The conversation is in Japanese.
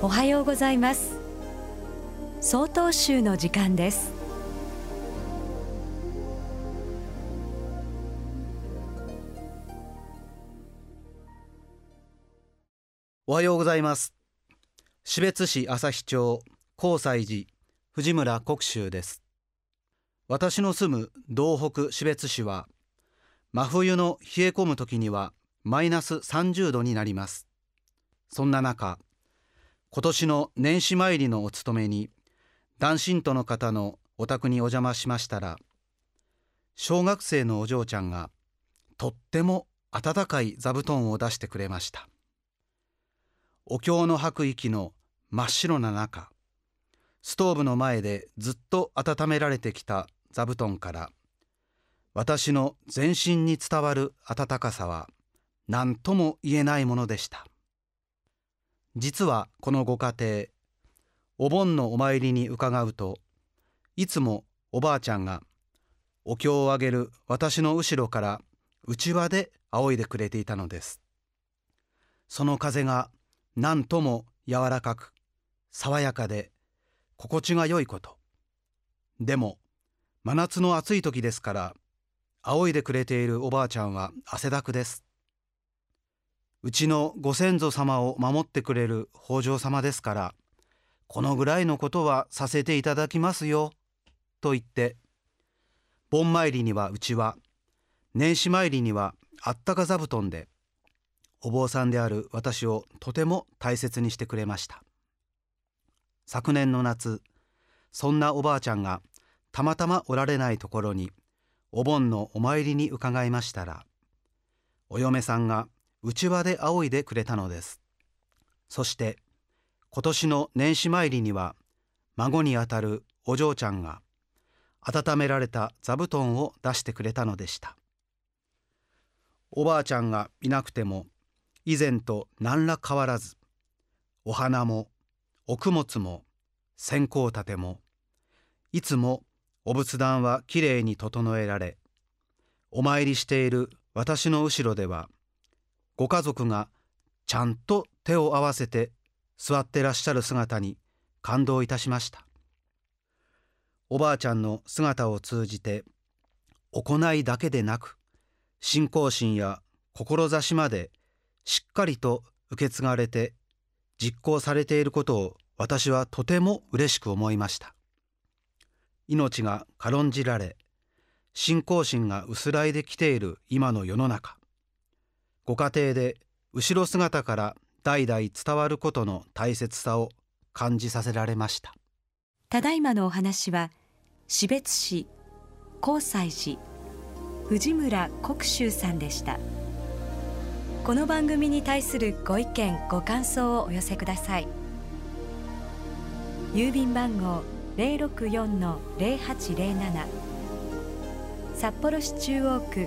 おはようございます。総統集の時間です。おはようございます。標津市旭町高西寺藤村国州です。私の住む道北標津市は真冬の冷え込む時にはマイナス30度になります。そんな中今年の年始参りのお勤めに男信徒の方のお宅にお邪魔しましたら小学生のお嬢ちゃんがとっても温かい座布団を出してくれました。お経の吐く息の真っ白な中ストーブの前でずっと温められてきた座布団から私の全身に伝わる温かさは何とも言えないものでした。実はこのご家庭お盆のお参りに伺うといつもおばあちゃんがお経をあげる私の後ろからうちわで仰いでくれていたのです。その風が何とも柔らかく爽やかで心地が良いこと。でも真夏の暑い時ですから仰いでくれているおばあちゃんは汗だくです。うちのご先祖様を守ってくれる北条様ですからこのぐらいのことはさせていただきますよと言って盆参りにはうちは年始参りにはあったか座布団でお坊さんである私をとても大切にしてくれました。昨年の夏そんなおばあちゃんがたまたまおられないところにお盆のお参りに伺いましたらお嫁さんがうちわで仰いでくれたのです。そして今年の年始参りには孫にあたるお嬢ちゃんが温められた座布団を出してくれたのでした。おばあちゃんがいなくても以前と何ら変わらずお花もお供物も線香立てもいつもお仏壇はきれいに整えられお参りしている私の後ろではご家族がちゃんと手を合わせて座ってらっしゃる姿に感動いたしました。おばあちゃんの姿を通じて行いだけでなく信仰心や志までしっかりと受け継がれて実行されていることを私はとても嬉しく思いました。命が軽んじられ信仰心が薄らいできている今の世の中。ご家庭で後ろ姿から代々伝わることの大切さを感じさせられました。ただいまのお話は標津市高西寺藤村国州さんでした。この番組に対するご意見ご感想をお寄せください。郵便番号064-0807札幌市中央区